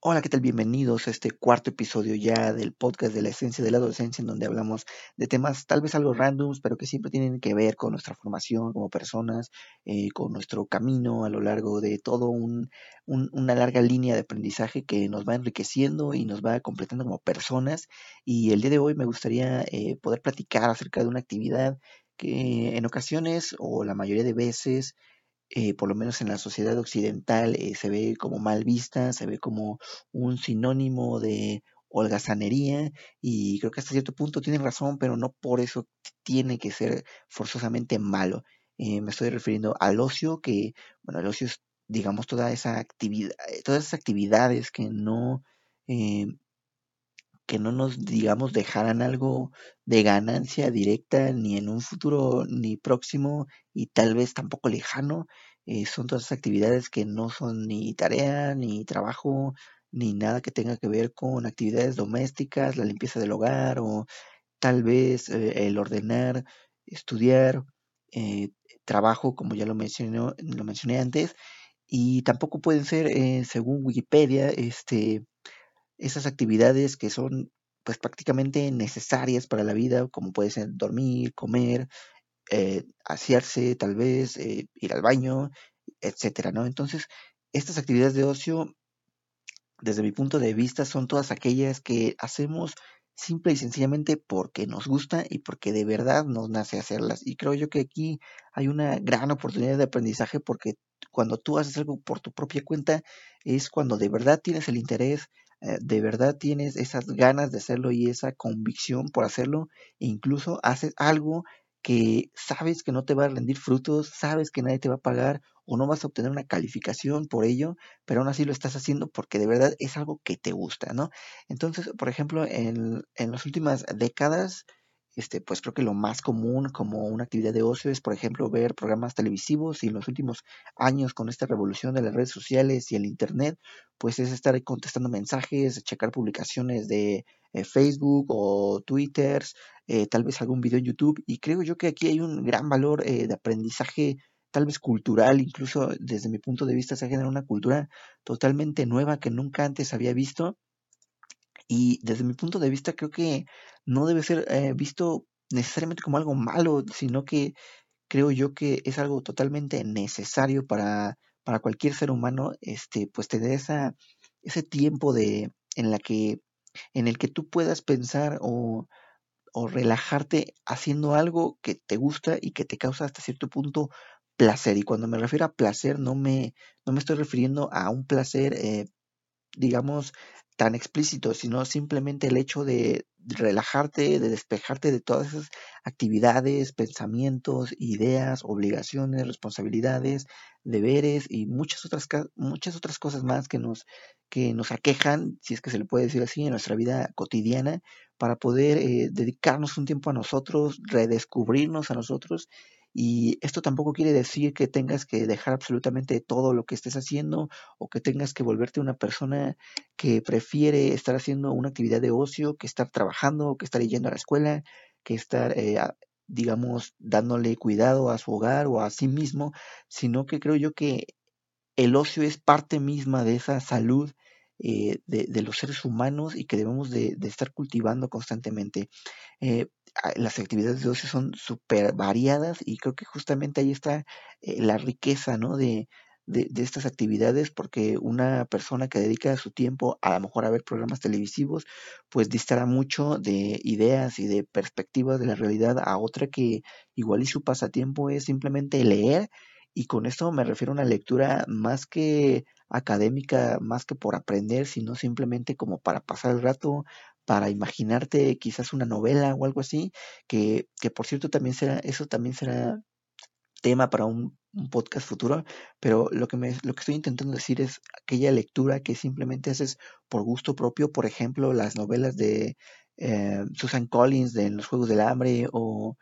Hola, ¿qué tal? Bienvenidos a este cuarto episodio ya del podcast de la esencia de la adolescencia, en donde hablamos de temas tal vez algo randoms, pero que siempre tienen que ver con nuestra formación como personas, eh, con nuestro camino a lo largo de todo un- una larga línea de aprendizaje que nos va enriqueciendo y nos va completando como personas. Y el día de hoy me gustaría eh, poder platicar acerca de una actividad que en ocasiones o la mayoría de veces eh, por lo menos en la sociedad occidental, eh, se ve como mal vista, se ve como un sinónimo de holgazanería y creo que hasta cierto punto tienen razón, pero no por eso tiene que ser forzosamente malo. Eh, me estoy refiriendo al ocio, que, bueno, el ocio es, digamos, toda esa actividad, eh, todas esas actividades que no, eh, que no nos, digamos, dejaran algo de ganancia directa ni en un futuro ni próximo y tal vez tampoco lejano. Eh, son todas esas actividades que no son ni tarea, ni trabajo, ni nada que tenga que ver con actividades domésticas, la limpieza del hogar o tal vez eh, el ordenar, estudiar, eh, trabajo, como ya lo mencioné, lo mencioné antes, y tampoco pueden ser, según Wikipedia, este, esas actividades que son pues prácticamente necesarias para la vida, como puede ser dormir, comer, eh, asearse, tal vez, eh, ir al baño, etcétera, ¿no? Entonces, estas actividades de ocio, desde mi punto de vista, son todas aquellas que hacemos simple y sencillamente porque nos gusta y porque de verdad nos nace hacerlas. Y creo yo que aquí hay una gran oportunidad de aprendizaje porque cuando tú haces algo por tu propia cuenta es cuando de verdad tienes el interés, de verdad tienes esas ganas de hacerlo y esa convicción por hacerlo e incluso haces algo que sabes que no te va a rendir frutos, sabes que nadie te va a pagar o no vas a obtener una calificación por ello, pero aún así lo estás haciendo porque de verdad es algo que te gusta, ¿no? Entonces, por ejemplo, en, en las últimas décadas, este, pues creo que lo más común como una actividad de ocio es, por ejemplo, ver programas televisivos y en los últimos años con esta revolución de las redes sociales y el Internet, pues es estar contestando mensajes, checar publicaciones de eh, Facebook o Twitter, eh, tal vez algún video en YouTube y creo yo que aquí hay un gran valor eh, de aprendizaje tal vez cultural, incluso desde mi punto de vista se ha generado una cultura totalmente nueva que nunca antes había visto y desde mi punto de vista creo que no debe ser eh, visto necesariamente como algo malo, sino que creo yo que es algo totalmente necesario para, para cualquier ser humano, este, pues tener esa, ese tiempo de, en la que, en el que tú puedas pensar o, o relajarte haciendo algo que te gusta y que te causa hasta cierto punto placer. Y cuando me refiero a placer, no me, no me estoy refiriendo a un placer eh, digamos, tan explícito, sino simplemente el hecho de relajarte, de despejarte de todas esas actividades, pensamientos, ideas, obligaciones, responsabilidades, deberes y muchas otras, muchas otras cosas más que nos, que nos aquejan, si es que se le puede decir así, en nuestra vida cotidiana, para poder eh, dedicarnos un tiempo a nosotros, redescubrirnos a nosotros. Y esto tampoco quiere decir que tengas que dejar absolutamente todo lo que estés haciendo o que tengas que volverte una persona que prefiere estar haciendo una actividad de ocio que estar trabajando, que estar yendo a la escuela, que estar, eh, digamos, dándole cuidado a su hogar o a sí mismo, sino que creo yo que el ocio es parte misma de esa salud eh, de, de los seres humanos y que debemos de, estar cultivando constantemente. Eh, las actividades de ocio son súper variadas y creo que justamente ahí está eh, la riqueza, ¿no? de, de, de estas actividades, porque una persona que dedica su tiempo a lo mejor a ver programas televisivos, pues distará mucho de ideas y de perspectivas de la realidad a otra que igual y su pasatiempo es simplemente leer y con esto me refiero a una lectura más que académica, más que por aprender, sino simplemente como para pasar el rato, para imaginarte quizás una novela o algo así, que, que por cierto también será, eso también será tema para un, podcast futuro, pero lo que me, lo que estoy intentando decir es aquella lectura que simplemente haces por gusto propio, por ejemplo, las novelas de eh, Susan Collins de Los Juegos del Hambre o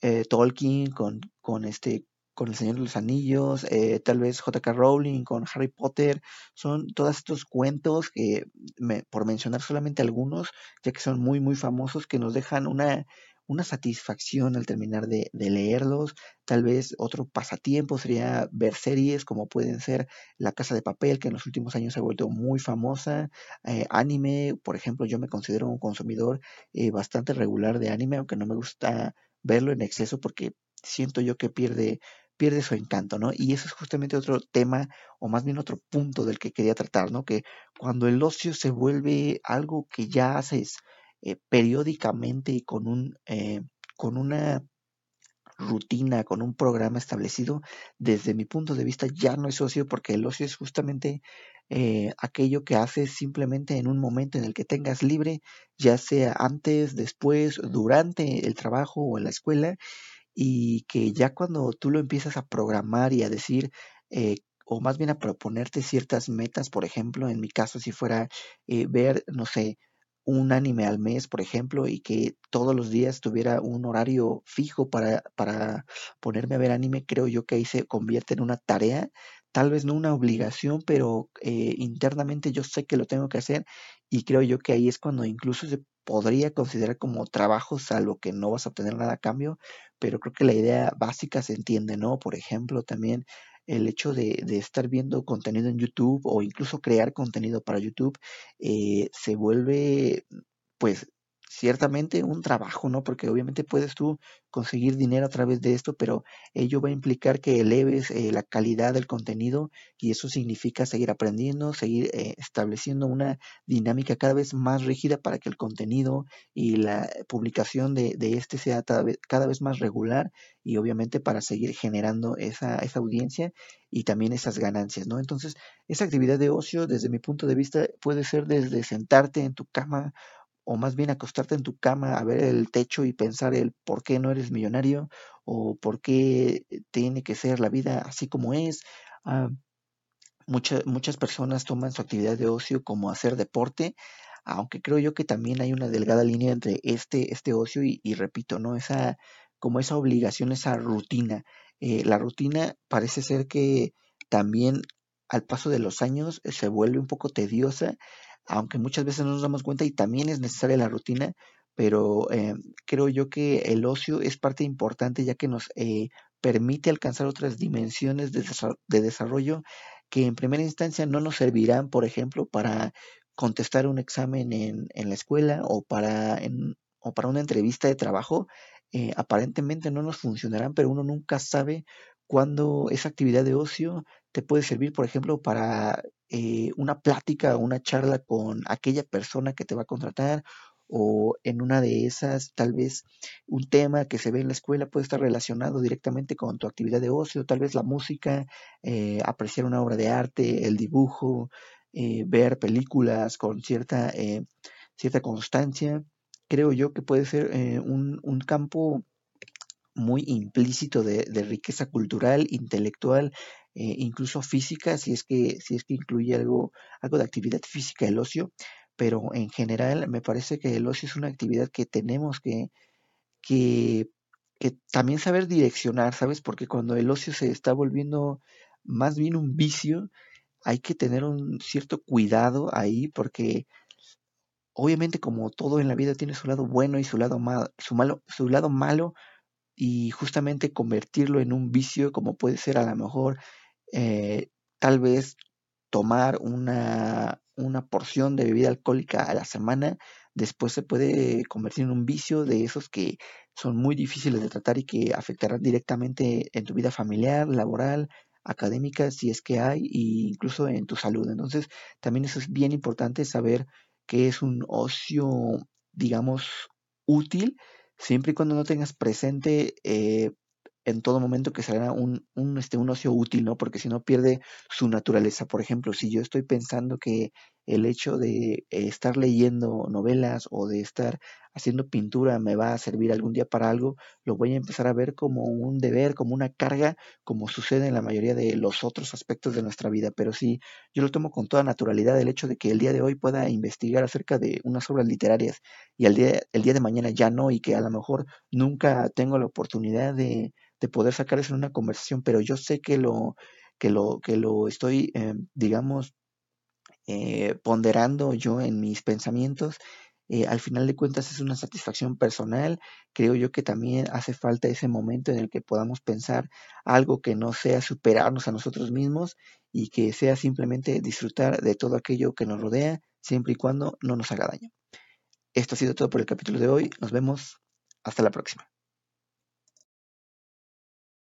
eh, Tolkien con, con este con El Señor de los Anillos, eh, tal vez J.K. Rowling con Harry Potter, son todos estos cuentos que, me- por mencionar solamente algunos, ya que son muy, muy famosos, que nos dejan una, una satisfacción al terminar de, leerlos. Tal vez otro pasatiempo sería ver series como pueden ser La Casa de Papel, que en los últimos años se ha vuelto muy famosa. Eh, anime, por ejemplo, yo me considero un consumidor eh, bastante regular de anime, aunque no me gusta verlo en exceso porque siento yo que pierde pierde su encanto, ¿no? Y eso es justamente otro tema, o más bien otro punto del que quería tratar, ¿no? Que cuando el ocio se vuelve algo que ya haces eh, periódicamente y con, un, eh, con una rutina, con un programa establecido, desde mi punto de vista ya no es ocio porque el ocio es justamente eh, aquello que haces simplemente en un momento en el que tengas libre, ya sea antes, después, durante el trabajo o en la escuela, y que ya cuando tú lo empiezas a programar y a decir, o más bien a proponerte ciertas metas, por ejemplo, en mi caso si fuera ver, no sé, un anime al mes, por ejemplo, y que todos los días tuviera un horario fijo para, para ponerme a ver anime, creo yo que ahí se convierte en una tarea, tal vez no una obligación, pero eh, internamente yo sé que lo tengo que hacer y creo yo que ahí es cuando incluso se podría considerar como trabajo, salvo que no vas a obtener nada a cambio, pero creo que la idea básica se entiende, ¿no? Por ejemplo, también el hecho de, de, estar viendo contenido en YouTube o incluso crear contenido para YouTube eh, se vuelve pues ciertamente un trabajo, ¿no? Porque obviamente puedes tú conseguir dinero a través de esto, pero ello va a implicar que eleves eh, la calidad del contenido y eso significa seguir aprendiendo, seguir eh, estableciendo una dinámica cada vez más rígida para que el contenido y la publicación de, de este sea cada vez, cada vez, más regular y obviamente para seguir generando esa, esa audiencia y también esas ganancias, ¿no? Entonces, esa actividad de ocio, desde mi punto de vista, puede ser desde sentarte en tu cama o más bien acostarte en tu cama a ver el techo y pensar el por qué no eres millonario o por qué tiene que ser la vida así como es. Ah, muchas personas toman su actividad de ocio como hacer deporte, aunque creo yo que también hay una delgada línea entre este, este ocio y, repito, ¿no? Esa, como esa obligación, esa rutina. Eh, la rutina parece ser que también al paso de los años se vuelve un poco tediosa aunque muchas veces no nos damos cuenta y también es necesaria la rutina, pero eh, creo yo que el ocio es parte importante ya que nos eh, permite alcanzar otras dimensiones de, desarrollo que en primera instancia no nos servirán, por ejemplo, para contestar un examen en, en la escuela o para, en, o para una entrevista de trabajo, eh, aparentemente no nos funcionarán, pero uno nunca sabe cuándo esa actividad de ocio te puede servir, por ejemplo, para eh, una plática o una charla con aquella persona que te va a contratar o en una de esas tal vez un tema que se ve en la escuela puede estar relacionado directamente con tu actividad de ocio, tal vez la música, eh, apreciar una obra de arte, el dibujo, eh, ver películas con cierta, cierta constancia. Creo yo que puede ser un, un campo muy implícito de, riqueza cultural, intelectual eh, incluso física, si es que, si es que incluye algo, algo de actividad física el ocio, pero en general me parece que el ocio es una actividad que tenemos que, que, que también saber direccionar, ¿sabes? Porque cuando el ocio se está volviendo más bien un vicio, hay que tener un cierto cuidado ahí porque obviamente como todo en la vida tiene su lado bueno y su lado malo, su malo, su lado malo y justamente convertirlo en un vicio como puede ser a lo mejor eh, tal vez tomar una, una porción de bebida alcohólica a la semana, después se puede convertir en un vicio de esos que son muy difíciles de tratar y que afectarán directamente en tu vida familiar, laboral, académica, si es que hay, e incluso en tu salud. Entonces, también eso es bien importante saber que es un ocio, digamos, útil, siempre y cuando no tengas presente eh, en todo momento que será un, un, este, un ocio útil, ¿no? Porque si no pierde su naturaleza. Por ejemplo, si yo estoy pensando que el hecho de estar leyendo novelas o de estar haciendo pintura me va a servir algún día para algo, lo voy a empezar a ver como un deber, como una carga, como sucede en la mayoría de los otros aspectos de nuestra vida. Pero sí, yo lo tomo con toda naturalidad el hecho de que el día de hoy pueda investigar acerca de unas obras literarias y el día, el día de mañana ya no y que a lo mejor nunca tengo la oportunidad de, de poder sacar eso en una conversación, pero yo sé que lo, que lo, que lo estoy, eh, digamos, eh, ponderando yo en mis pensamientos eh, al final de cuentas es una satisfacción personal. Creo yo que también hace falta ese momento en el que podamos pensar algo que no sea superarnos a nosotros mismos y que sea simplemente disfrutar de todo aquello que nos rodea, siempre y cuando no nos haga daño. Esto ha sido todo por el capítulo de hoy. Nos vemos. Hasta la próxima.